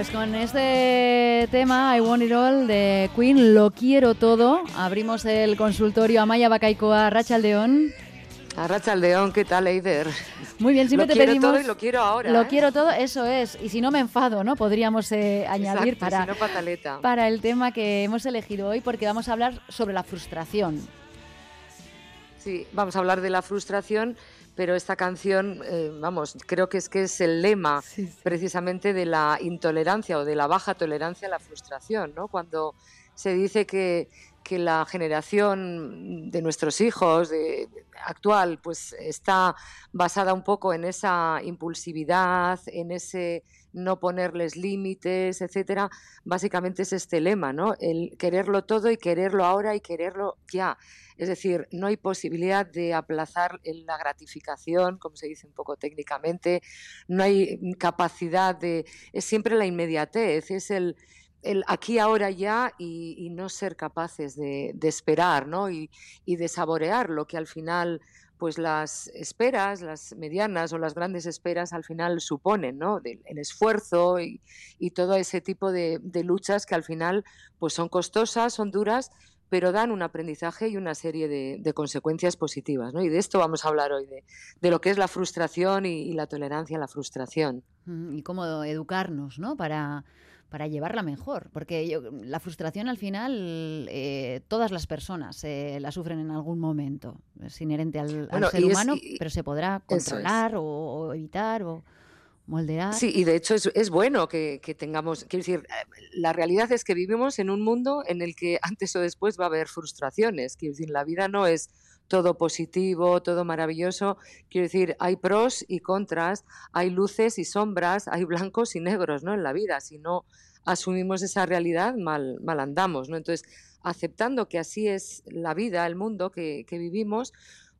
pues con este tema, I Want It All, de Queen, lo quiero todo. Abrimos el consultorio Amaya Bacaicoa, Rachaldeón. A Rachaldeón, ¿qué tal, Eider? Muy bien, siempre lo te quiero pedimos. todo y lo quiero ahora. Lo ¿eh? quiero todo, eso es. Y si no me enfado, ¿no? Podríamos eh, añadir Exacto, para, si no, pataleta. para el tema que hemos elegido hoy, porque vamos a hablar sobre la frustración. Sí, vamos a hablar de la frustración, pero esta canción, eh, vamos, creo que es que es el lema precisamente de la intolerancia o de la baja tolerancia a la frustración, ¿no? Cuando se dice que, que la generación de nuestros hijos de, de- actual pues está basada un poco en esa impulsividad, en ese no ponerles límites, etcétera, básicamente es este lema, ¿no? El quererlo todo y quererlo ahora y quererlo ya. Es decir, no hay posibilidad de aplazar la gratificación, como se dice un poco técnicamente, no hay capacidad de... Es siempre la inmediatez, es el, el aquí, ahora, ya y, no ser capaces de, esperar ¿no? y de saborear lo que al final pues las esperas, las medianas o las grandes esperas al final suponen, ¿no? El esfuerzo y, y todo ese tipo de, de luchas que al final pues son costosas, son duras, pero dan un aprendizaje y una serie de, de consecuencias positivas. ¿no? Y de esto vamos a hablar hoy, de, de lo que es la frustración y, y la tolerancia a la frustración. Mm, Y cómo educarnos, ¿no? Para, para llevarla mejor. Porque yo- la frustración al final, eh, todas las personas eh, la sufren en algún momento. Es inherente al, ser es- humano, y- pero se podrá es. controlar o, o evitar o moldear. Sí, y de hecho es, es bueno que, que tengamos, quiero decir, eh, la realidad es que vivimos en un mundo en el que antes o después va a haber frustraciones. Quiero decir, la vida no es todo positivo, todo maravilloso. Quiero decir, hay pros y contras, hay luces y sombras, hay blancos y negros, ¿no? En la vida. Si no asumimos esa realidad, mal, mal andamos, ¿no? Entonces, aceptando que así es la vida, el mundo que, vivimos,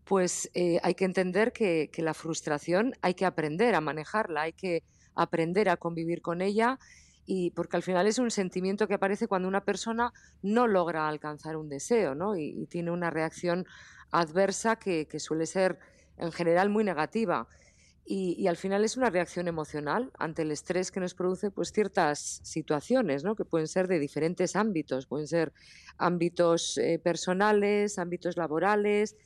pues eh, hay que entender que, la frustración hay que aprender a manejarla, hay que aprender a convivir con ella y porque al final es un sentimiento que aparece cuando una persona no logra alcanzar un deseo ¿no? y tiene una reacción adversa que, suele ser en general muy negativa. Y, al final es una reacción emocional ante el estrés que nos produce pues ciertas situaciones, ¿no? que pueden ser de diferentes ámbitos, pueden ser ámbitos eh, personales, ámbitos laborales,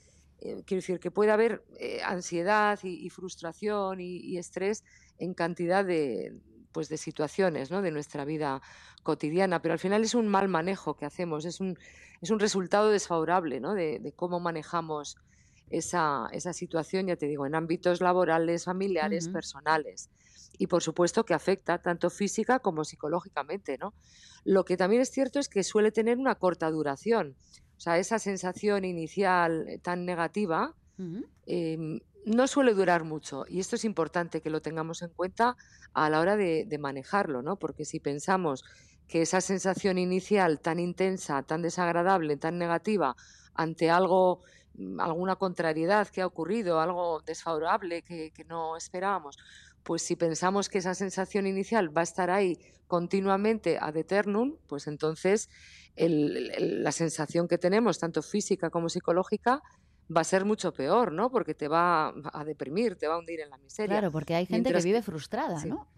eh, quiero decir que puede haber eh, ansiedad y, frustración y estrés en cantidad de, pues, de situaciones ¿no? de nuestra vida cotidiana, pero al final es un mal manejo que hacemos, es un, es un resultado desfavorable ¿no? de, de cómo manejamos esa, esa situación, ya te digo, en ámbitos laborales, familiares, personales. Y por supuesto que afecta tanto física como psicológicamente, ¿no? Lo que también es cierto es que suele tener una corta duración. O sea, esa sensación inicial eh, tan negativa eh, no suele durar mucho. Y esto es importante que lo tengamos en cuenta a la hora de, manejarlo, ¿no? Porque si pensamos que esa sensación inicial tan intensa, tan desagradable, tan negativa, ante algo, mm, alguna contrariedad que ha ocurrido, algo desfavorable que, no esperábamos, pues si pensamos que esa sensación inicial va a estar ahí continuamente ad eternum, pues entonces la sensación que tenemos, tanto física como psicológica, va a ser mucho peor, ¿no? Porque te va a deprimir, te va a hundir en la miseria. Claro, porque hay gente Mientras que vive frustrada, sí. ¿no?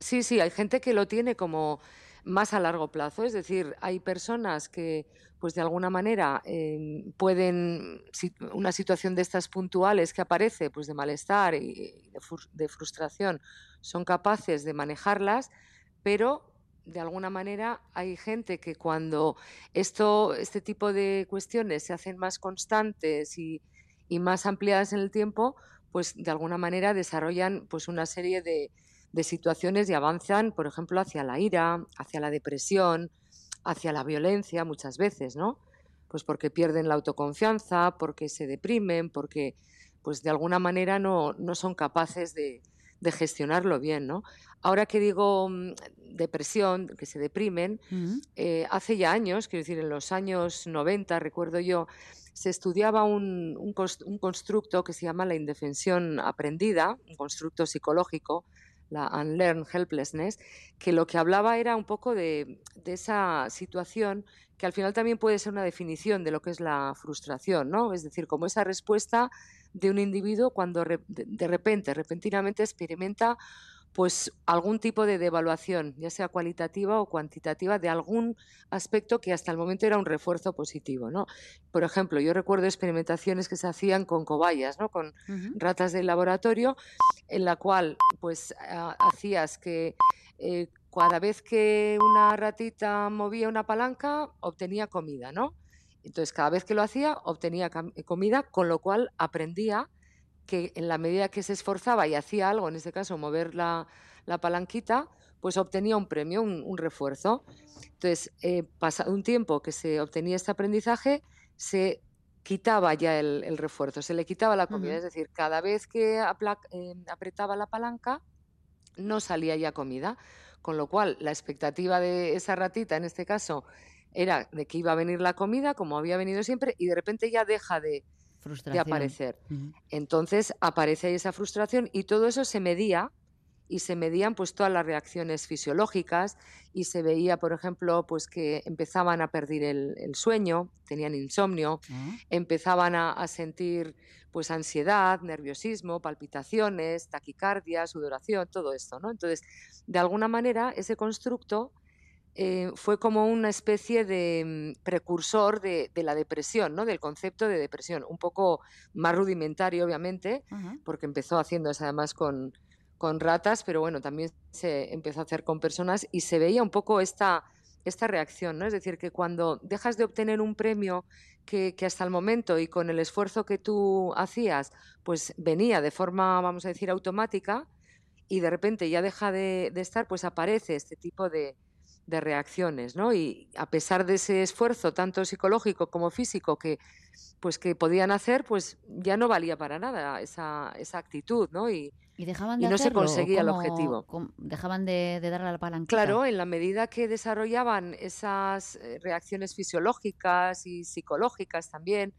Sí, sí, hay gente que lo tiene como más a largo plazo, es decir, hay personas que, pues de alguna manera, eh, pueden, si- una situación de estas puntuales que aparece, pues de malestar y de frustración, son capaces de manejarlas, pero de alguna manera hay gente que cuando esto, este tipo de cuestiones se hacen más constantes y, más ampliadas en el tiempo, pues de alguna manera desarrollan pues una serie de, de situaciones y avanzan, por ejemplo, hacia la ira, hacia la depresión, hacia la violencia muchas veces, ¿no? Pues porque pierden la autoconfianza, porque se deprimen, porque pues de alguna manera no, no son capaces de, de gestionarlo bien, ¿no? Ahora que digo mm, depresión, que se deprimen, Ujú. eh, hace ya años, quiero decir, en los años 90, recuerdo yo, se estudiaba un, un cons- un constructo que se llama la indefensión aprendida, un constructo psicológico, la unlearned helplessness, que lo que hablaba era un poco de, de esa situación que al final también puede ser una definición de lo que es la frustración, ¿no? Es decir, como esa respuesta de un individuo cuando re- de, repente, repentinamente experimenta pues algún tipo de devaluación, ya sea cualitativa o cuantitativa, de algún aspecto que hasta el momento era un refuerzo positivo. ¿no? Por ejemplo, yo recuerdo experimentaciones que se hacían con cobayas, ¿no? con ratas de laboratorio, en la cual pues hacías que eh, cada vez que una ratita movía una palanca, obtenía comida, ¿no? Entonces, cada vez que lo hacía, obtenía comida, con lo cual aprendía que en la medida que se esforzaba y hacía algo, en este caso mover la, palanquita, pues obtenía un premio, un, refuerzo. Entonces, eh, pasado un tiempo que se obtenía este aprendizaje, se quitaba ya el, refuerzo, se le quitaba la comida. Es decir, cada vez que eh, apretaba la palanca, no salía ya comida. Con lo cual, la expectativa de esa ratita, en este caso, era de que iba a venir la comida, como había venido siempre, y de repente ya deja de, de aparecer. Entonces aparece esa frustración y todo eso se medía y se medían pues todas las reacciones fisiológicas y se veía, por ejemplo, pues que empezaban a perder el, sueño, tenían insomnio, ah. empezaban a, sentir pues ansiedad, nerviosismo, palpitaciones, taquicardia, sudoración, todo esto, ¿no? Entonces, de alguna manera ese constructo eh, fue como una especie de mm, precursor de, la depresión, ¿no? del concepto de depresión, un poco más rudimentario, obviamente, porque empezó haciéndose además con, con ratas, pero bueno, también se empezó a hacer con personas y se veía un poco esta, esta reacción, ¿no? Es decir, que cuando dejas de obtener un premio que, hasta el momento y con el esfuerzo que tú hacías, pues venía de forma, vamos a decir, automática, y de repente ya deja de estar, pues aparece este tipo de, de reacciones, ¿no? Y a pesar de ese esfuerzo, tanto psicológico como físico, que pues que podían hacer, pues ya no valía para nada esa, esa actitud, ¿no? Y, dejaban de no se conseguía el objetivo. dejaban de, de, darle la palanca. Claro, en la medida que desarrollaban esas eh, reacciones fisiológicas y psicológicas también,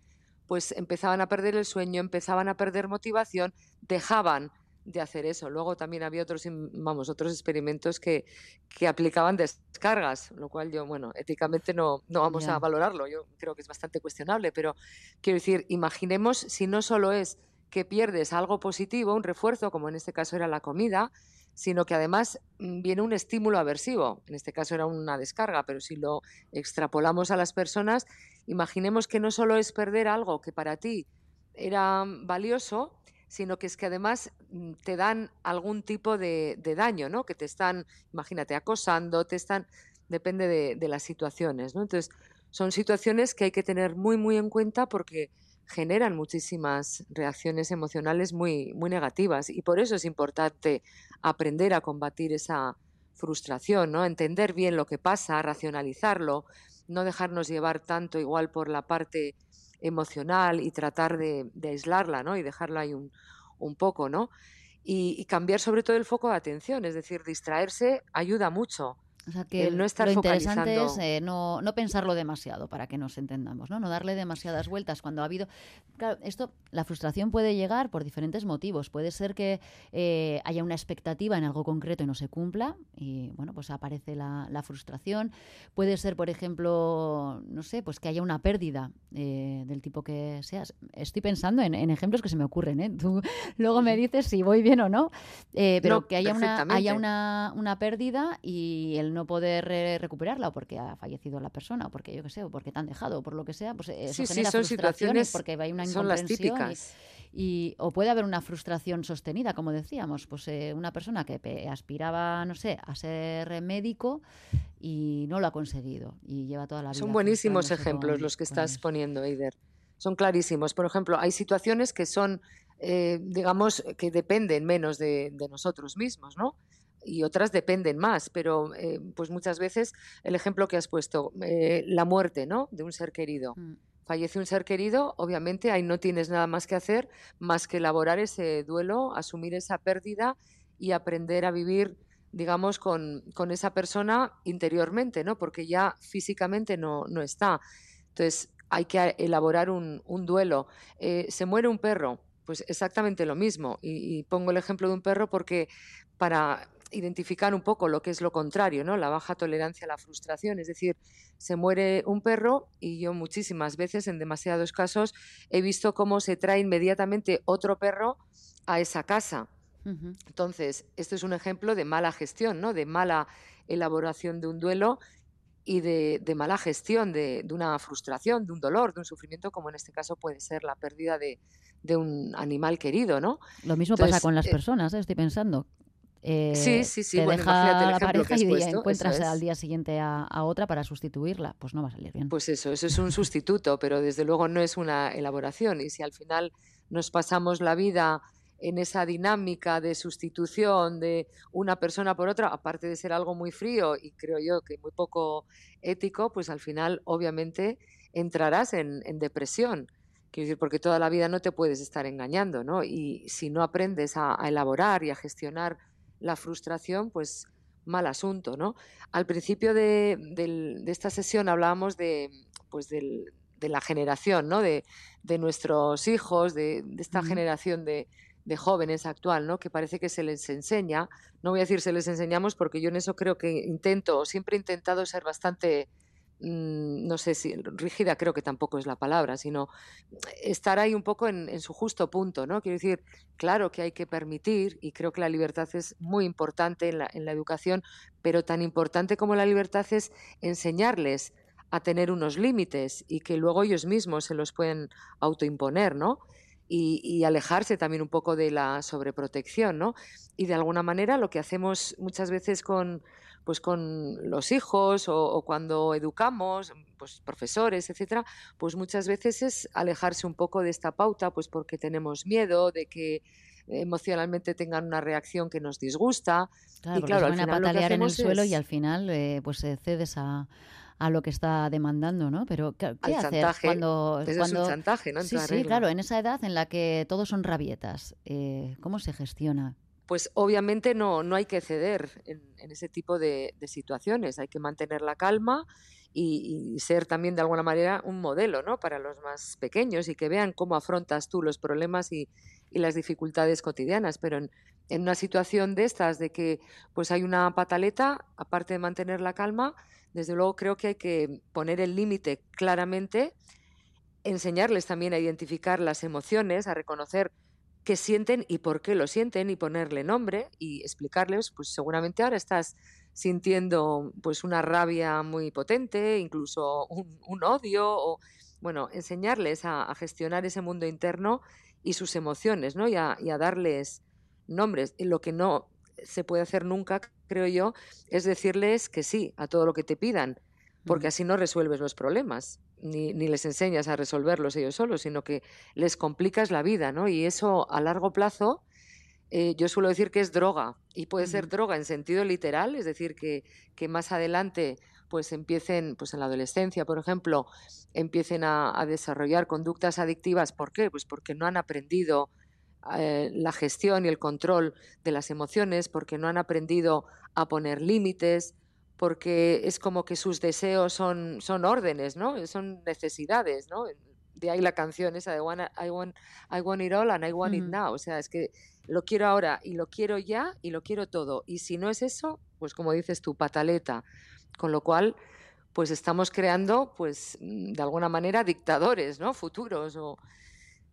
pues empezaban a perder el sueño, empezaban a perder motivación, dejaban de hacer eso. Luego también había otros, vamos, otros experimentos que, que aplicaban descargas, lo cual yo, bueno, éticamente no, no vamos a valorarlo. Yo creo que es bastante cuestionable, pero quiero decir, imaginemos si no solo es que pierdes algo positivo, un refuerzo, como en este caso era la comida, sino que además mm, viene un estímulo aversivo. En este caso era una descarga, pero si lo extrapolamos a las personas, imaginemos que no solo es perder algo que para ti era valioso, sino que es que además mm, te dan algún tipo de, daño, ¿no? Que te están, imagínate, acosando, te están, depende de, las situaciones, ¿no? Entonces, son situaciones que hay que tener muy, muy en cuenta porque generan muchísimas reacciones emocionales muy, muy negativas y por eso es importante aprender a combatir esa frustración, ¿no? Entender bien lo que pasa, racionalizarlo, no dejarnos llevar tanto igual por la parte emocional y tratar de, aislarla, ¿no? Y dejarla ahí un, un poco, ¿no? Y, cambiar sobre todo el foco de atención, es decir, distraerse ayuda mucho. O sea que no estar lo interesante es eh, no, no, pensarlo demasiado para que nos entendamos, ¿no? No darle demasiadas vueltas cuando ha habido. Claro, esto, la frustración puede llegar por diferentes motivos. Puede ser que eh, haya una expectativa en algo concreto y no se cumpla, y bueno, pues aparece la, la frustración. Puede ser, por ejemplo, no sé, pues que haya una pérdida eh, del tipo que seas. Estoy pensando en, ejemplos que se me ocurren, ¿eh? Tú luego me dices si voy bien o no, pero que haya, una, haya una, una pérdida y el no poder recuperarla o porque ha fallecido la persona o porque yo qué sé, o porque te han dejado o por lo que sea, pues eso genera son frustraciones porque hay una son las típicas. Y, o puede haber una frustración sostenida, como decíamos, pues eh, una persona que aspiraba, no sé, a ser médico y no lo ha conseguido y lleva toda la vida. Son buenísimos ejemplos los que estás poniendo, Eider. Son clarísimos. Por ejemplo, hay situaciones que son, eh, digamos, que dependen menos de, de nosotros mismos, ¿no? Y otras dependen más, pero eh, pues muchas veces el ejemplo que has puesto, eh, la muerte ¿no? de un ser querido. Mm. Fallece un ser querido, obviamente ahí no tienes nada más que hacer más que elaborar ese duelo, asumir esa pérdida y aprender a vivir, digamos, con, con esa persona interiormente, ¿no? porque ya físicamente no, no está. Entonces hay que elaborar un, un duelo. Eh, se muere un perro, pues exactamente lo mismo. y, pongo el ejemplo de un perro porque para identificar un poco lo que es lo contrario, ¿no? La baja tolerancia a la frustración. Es decir, se muere un perro y yo muchísimas veces, en demasiados casos, he visto cómo se trae inmediatamente otro perro a esa casa. Entonces, esto es un ejemplo de mala gestión, ¿no? De mala elaboración de un duelo y de, mala gestión de, una frustración, de un dolor, de un sufrimiento, como en este caso puede ser la pérdida de, un animal querido, ¿no? Lo mismo pasa con las eh personas, ¿eh? estoy pensando. Eh, sí, sí, sí. Te deja la pareja y encuentras al día siguiente a, otra para sustituirla. Pues no va a salir bien. Pues eso, eso es un sustituto, pero desde luego no es una elaboración. Y si al final nos pasamos la vida en esa dinámica de sustitución de una persona por otra, aparte de ser algo muy frío y creo yo que muy poco ético, pues al final obviamente entrarás en, depresión. Quiero decir, porque toda la vida no te puedes estar engañando, ¿no? Y si no aprendes a, elaborar y a gestionar la frustración, pues mal asunto, ¿no? Al principio de, esta sesión hablábamos de, pues de la generación, ¿no? De, nuestros hijos, de, esta generación de, de jóvenes actual, ¿no? Que parece que se les enseña, no voy a decir se les enseñamos porque yo en eso creo que intento, siempre he intentado ser bastante, no sé si rígida creo que tampoco es la palabra, sino estar ahí un poco en, su justo punto, ¿no? Quiero decir, claro que hay que permitir, y creo que la libertad es muy importante en la, en la educación, pero tan importante como la libertad es enseñarles a tener unos límites y que luego ellos mismos se los pueden autoimponer, ¿no? Y, alejarse también un poco de la sobreprotección, ¿no? Y de alguna manera lo que hacemos muchas veces con, pues con los hijos o, cuando educamos, pues profesores, etcétera, pues muchas veces es alejarse un poco de esta pauta, pues porque tenemos miedo de que emocionalmente tengan una reacción que nos disgusta. Claro, y claro, al final a patalear en el suelo y al final eh, pues cedes a, a lo que está demandando, ¿no? Pero ¿qué, hacer cuando, es un chantaje, ¿no? sí, sí, claro, en esa edad en la que todos son rabietas, eh, ¿cómo se gestiona? Pues obviamente no, no hay que ceder en, ese tipo de, situaciones, hay que mantener la calma y, ser también de alguna manera un modelo ¿no? para los más pequeños y que vean cómo afrontas tú los problemas y, las dificultades cotidianas. Pero en, en, una situación de estas, de que pues hay una pataleta, aparte de mantener la calma, desde luego creo que hay que poner el límite claramente, enseñarles también a identificar las emociones, a reconocer qué sienten y por qué lo sienten y ponerle nombre y explicarles, pues seguramente ahora estás sintiendo pues una rabia muy potente, incluso un, odio o bueno, enseñarles a, gestionar ese mundo interno y sus emociones, ¿no? Y a, darles nombres. Lo que no se puede hacer nunca, creo yo, es decirles que sí a todo lo que te pidan, porque así no resuelves los problemas, ni, les enseñas a resolverlos ellos solos, sino que les complicas la vida, ¿no? Y eso a largo plazo, eh, yo suelo decir que es droga, y puede ser droga en sentido literal, es decir, que, que más adelante pues empiecen, pues en la adolescencia, por ejemplo, empiecen a, a desarrollar conductas adictivas. ¿Por qué? Pues porque no han aprendido eh, la gestión y el control de las emociones, porque no han aprendido a poner límites, porque es como que sus deseos son, son órdenes, ¿no? Son necesidades, ¿no? De ahí la canción esa de I, want, I want it all and I want it now. O sea, es que lo quiero ahora y lo quiero ya y lo quiero todo. Y si no es eso, pues como dices tú, pataleta. Con lo cual, pues estamos creando, pues de alguna manera, dictadores, ¿no? Futuros o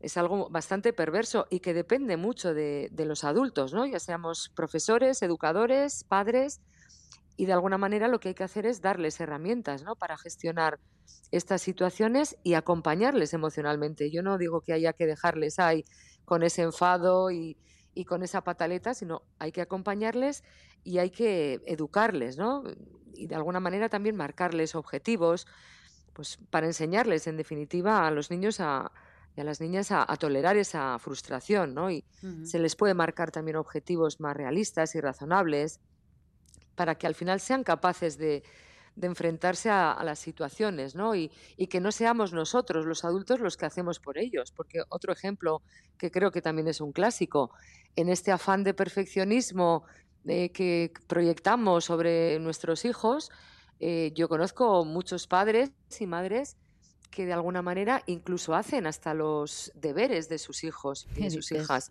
es algo bastante perverso y que depende mucho de, los adultos, ¿no? ya seamos profesores, educadores, padres, y de alguna manera lo que hay que hacer es darles herramientas ¿no? para gestionar estas situaciones y acompañarles emocionalmente. Yo no digo que haya que dejarles ahí con ese enfado y, con esa pataleta, sino hay que acompañarles y hay que educarles, ¿no? Y de alguna manera también marcarles objetivos, pues para enseñarles, en definitiva, a los niños a, y a las niñas a, tolerar esa frustración, ¿no? Y se les puede marcar también objetivos más realistas y razonables para que al final sean capaces de, enfrentarse a, las situaciones, ¿no? Y, que no seamos nosotros, los adultos, los que hacemos por ellos. Porque otro ejemplo que creo que también es un clásico, en este afán de perfeccionismo eh, que proyectamos sobre nuestros hijos, eh, yo conozco muchos padres y madres que de alguna manera incluso hacen hasta los deberes de sus hijos y de sus hijas.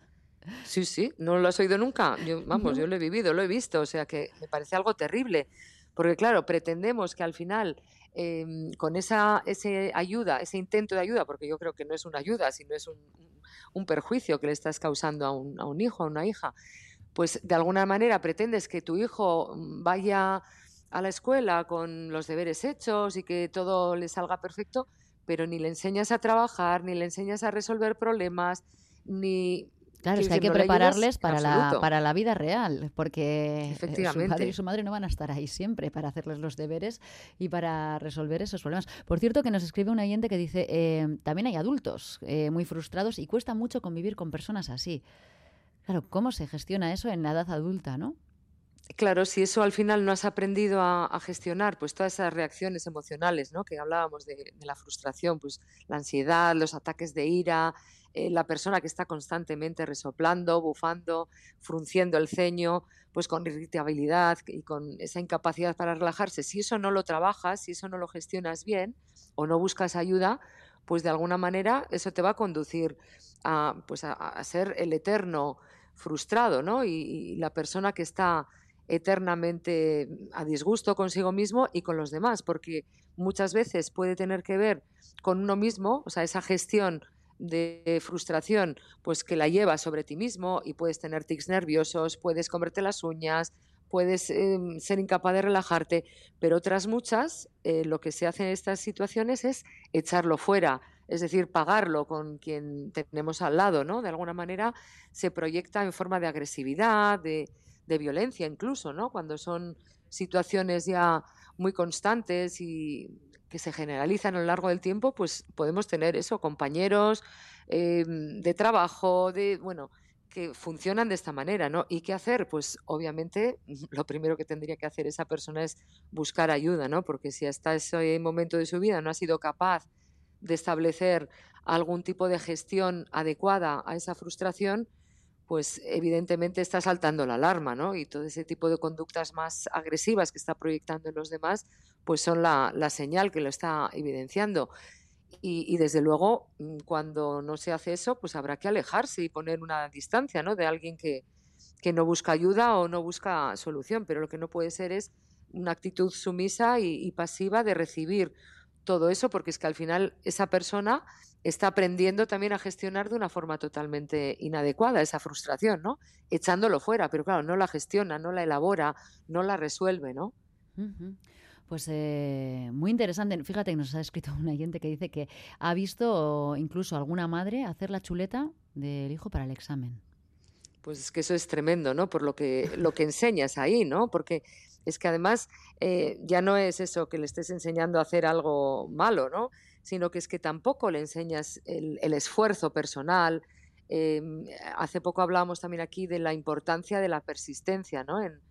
Sí, sí, no lo has oído nunca. Yo, vamos, yo lo he vivido, lo he visto, o sea que me parece algo terrible. Porque claro, pretendemos que al final, em, con esa ese ayuda, ese intento de ayuda, porque yo creo que no es una ayuda, sino es un, un perjuicio que le estás causando a un, a un hijo, a una hija, pues de alguna manera pretendes que tu hijo vaya a la escuela con los deberes hechos y que todo le salga perfecto, pero ni le enseñas a trabajar, ni le enseñas a resolver problemas, ni Claro, es que hay que prepararles para la, para la vida real, porque eh, su padre y su madre no van a estar ahí siempre para hacerles los deberes y para resolver esos problemas. Por cierto, que nos escribe un oyente que dice, eh, también hay adultos eh, muy frustrados y cuesta mucho convivir con personas así. Claro, ¿cómo se gestiona eso en la edad adulta, no? Claro, si eso al final no has aprendido a, gestionar, pues todas esas reacciones emocionales, ¿no? Que hablábamos de, la frustración, pues la ansiedad, los ataques de ira, eh, la persona que está constantemente resoplando, bufando, frunciendo el ceño, pues con irritabilidad y con esa incapacidad para relajarse. Si eso no lo trabajas, si eso no lo gestionas bien o no buscas ayuda, pues de alguna manera eso te va a conducir a, pues a, ser el eterno frustrado, ¿no? y la persona que está eternamente a disgusto consigo mismo y con los demás, porque muchas veces puede tener que ver con uno mismo, o sea, esa gestión de frustración, pues que la llevas sobre ti mismo y puedes tener tics nerviosos, puedes comerte las uñas, puedes em, ser incapaz de relajarte, pero otras muchas, eh, lo que se hace en estas situaciones es echarlo fuera, es decir, pagarlo con quien tenemos al lado, ¿no? De alguna manera se proyecta en forma de agresividad, de, de violencia incluso, ¿no? Cuando son situaciones ya muy constantes y que se generalizan a lo largo del tiempo, pues podemos tener eso, compañeros em, de trabajo, de, bueno, que funcionan de esta manera, ¿no? ¿Y qué hacer? Pues obviamente lo primero que tendría que hacer esa persona es buscar ayuda, ¿no? Porque si hasta ese momento de su vida no ha sido capaz de establecer algún tipo de gestión adecuada a esa frustración, pues evidentemente está saltando la alarma, ¿no? Y todo ese tipo de conductas más agresivas que está proyectando en los demás, pues son la, señal que lo está evidenciando. Y, desde luego, mm, cuando no se hace eso, pues habrá que alejarse y poner una distancia, ¿no? De alguien que, no busca ayuda o no busca solución, pero lo que no puede ser es una actitud sumisa y pasiva de recibir todo eso, porque es que al final esa persona está aprendiendo también a gestionar de una forma totalmente inadecuada esa frustración, ¿no? Echándolo fuera, pero claro, no la gestiona, no la elabora, no la resuelve, ¿no? Pues eh, muy interesante. Fíjate que nos ha escrito un oyente que dice que ha visto incluso alguna madre hacer la chuleta del hijo para el examen. Pues es que eso es tremendo, ¿no? Por lo que, lo que enseñas ahí, ¿no? Porque es que además eh, ya no es eso que le estés enseñando a hacer algo malo, ¿no? sino que es que tampoco le enseñas el, esfuerzo personal. Em, hace poco hablábamos también aquí de la importancia de la persistencia ¿no? en,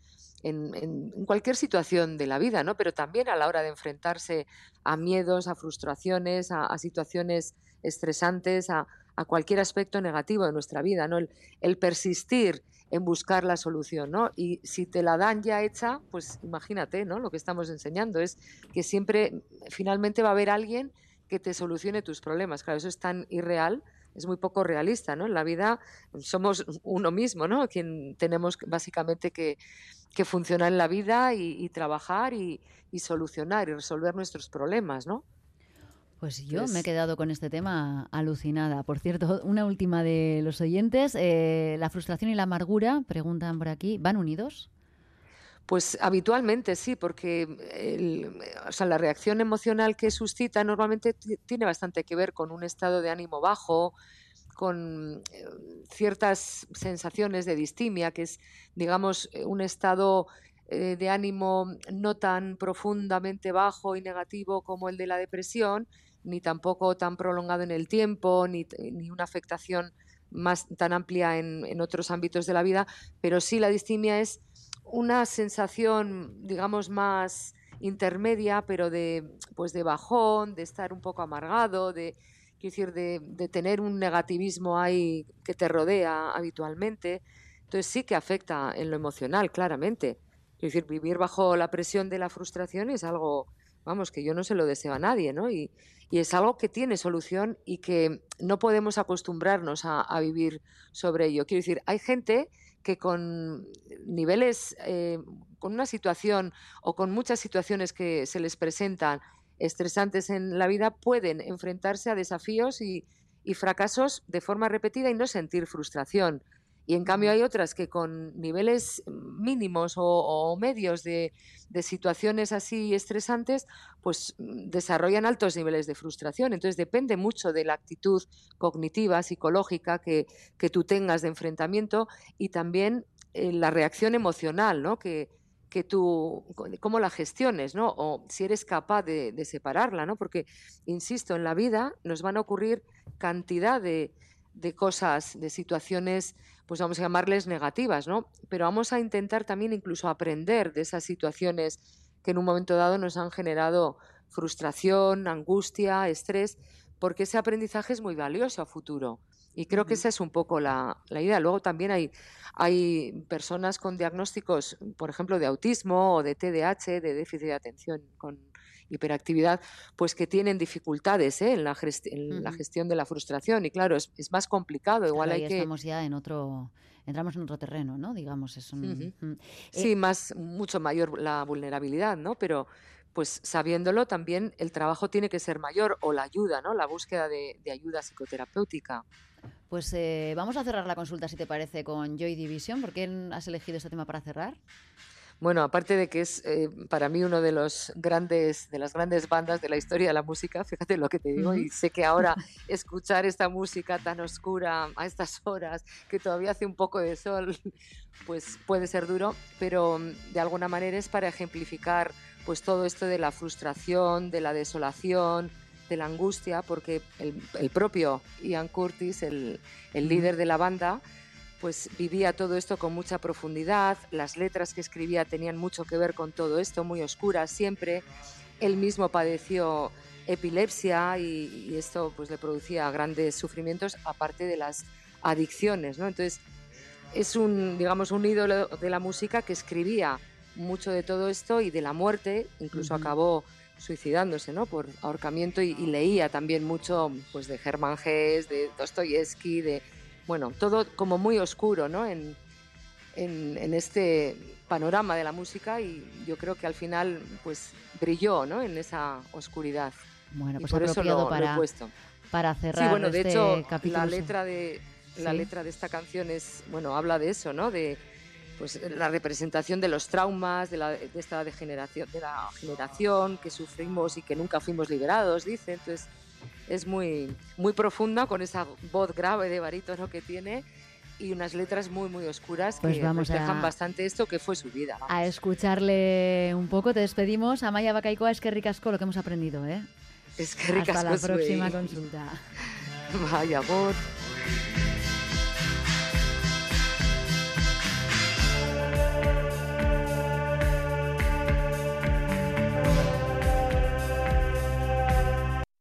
cualquier situación de la vida, ¿no? pero también a la hora de enfrentarse a miedos, a frustraciones, a, situaciones estresantes, a, cualquier aspecto negativo de nuestra vida, ¿no? El, persistir en buscar la solución, ¿no? Y si te la dan ya hecha, pues imagínate, ¿no? Lo que estamos enseñando es que siempre finalmente va a haber alguien que te solucione tus problemas. Claro, eso es tan irreal, es muy poco realista, ¿no? En la vida somos uno mismo, ¿no? Quien tenemos básicamente que, funcionar en la vida y, trabajar y, solucionar y resolver nuestros problemas, ¿no? Pues yo me he quedado con este tema alucinada. Por cierto, una última de los oyentes. Eh, ¿La frustración y la amargura, preguntan por aquí, van unidos? Pues habitualmente sí, porque la reacción emocional que suscita normalmente tiene bastante que ver con un estado de ánimo bajo, con eh, ciertas sensaciones de distimia, que es, digamos, eh, un estado eh, de ánimo no tan profundamente bajo y negativo como el de la depresión, ni tampoco tan prolongado en el tiempo, ni, una afectación más tan amplia en, en otros ámbitos de la vida, pero sí la distimia es una sensación, digamos, más intermedia, pero de, pues de bajón, de estar un poco amargado, de, decir, de, tener un negativismo ahí que te rodea habitualmente. Entonces sí que afecta en lo emocional, claramente. Es decir, vivir bajo la presión de la frustración es algo, vamos, que yo no se lo deseo a nadie, ¿no? Y, es algo que tiene solución y que no podemos acostumbrarnos a, vivir sobre ello. Quiero decir, hay gente que con niveles, eh, con una situación o con muchas situaciones que se les presentan estresantes en la vida, pueden enfrentarse a desafíos y, fracasos de forma repetida y no sentir frustración. Y en cambio hay otras que con niveles mínimos o, medios de, situaciones así estresantes, pues mm, desarrollan altos niveles de frustración. Entonces depende mucho de la actitud cognitiva, psicológica que, que tú tengas de enfrentamiento y también eh, la reacción emocional, ¿no? Que, que tú, cómo la gestiones, ¿no? O si eres capaz de, de, separarla, ¿no? Porque, insisto, en la vida nos van a ocurrir cantidad de, de cosas, de situaciones, pues vamos a llamarles negativas, ¿no? Pero vamos a intentar también incluso aprender de esas situaciones que en un momento dado nos han generado frustración, angustia, estrés, porque ese aprendizaje es muy valioso a futuro. Y creo que esa es un poco la, la idea. Luego también hay, hay personas con diagnósticos, por ejemplo, de autismo o de TDAH, de déficit de atención con hiperactividad, pues que tienen dificultades ¿eh? en, la la gestión de la frustración. Y claro, es, más complicado. Igual hay que... estamos ya en otro entramos en otro terreno, ¿no? Digamos, es un... Sí, eh más, mucho mayor la vulnerabilidad, ¿no? Pero pues sabiéndolo también el trabajo tiene que ser mayor o la ayuda, ¿no? La búsqueda de, ayuda psicoterapéutica. Pues eh, vamos a cerrar la consulta, si te parece, con Joy Division. ¿Por qué has elegido este tema para cerrar? Bueno, aparte de que es eh, para mí uno de los grandes, de las grandes bandas de la historia de la música, fíjate lo que te digo, y sé que ahora escuchar esta música tan oscura a estas horas, que todavía hace un poco de sol, pues puede ser duro, pero mm, de alguna manera es para ejemplificar pues todo esto de la frustración, de la desolación, de la angustia, porque el, propio Ian Curtis, el, el líder de la banda, pues vivía todo esto con mucha profundidad, las letras que escribía tenían mucho que ver con todo esto, muy oscuras siempre. Él mismo padeció epilepsia y, esto pues le producía grandes sufrimientos aparte de las adicciones, ¿no? Entonces es un digamos un ídolo de la música que escribía mucho de todo esto y de la muerte, incluso acabó suicidándose, ¿no? Por ahorcamiento y, y, leía también mucho pues de Germán Gess, de Dostoyevsky, de bueno, todo como muy oscuro, ¿no? En, este panorama de la música y yo creo que al final pues brilló, ¿no? En esa oscuridad. Bueno, pues por eso lo, para, he puesto. Para cerrar Sí, bueno, de este hecho, la letra de la letra de esta canción es, bueno, habla de eso, ¿no? De pues la representación de los traumas, de, la, de esta degeneración, de la generación que sufrimos y que nunca fuimos liberados, dice. Entonces, es muy, muy profunda con esa voz grave de barítono que tiene y unas letras muy muy oscuras pues que vamos reflejan bastante esto que fue su vida. A escucharle un poco, te despedimos. Amaya Bacaikoa, es que ricasco lo que hemos aprendido, ¿eh? Es que ricasco Hasta la próxima consulta. Vaya voz.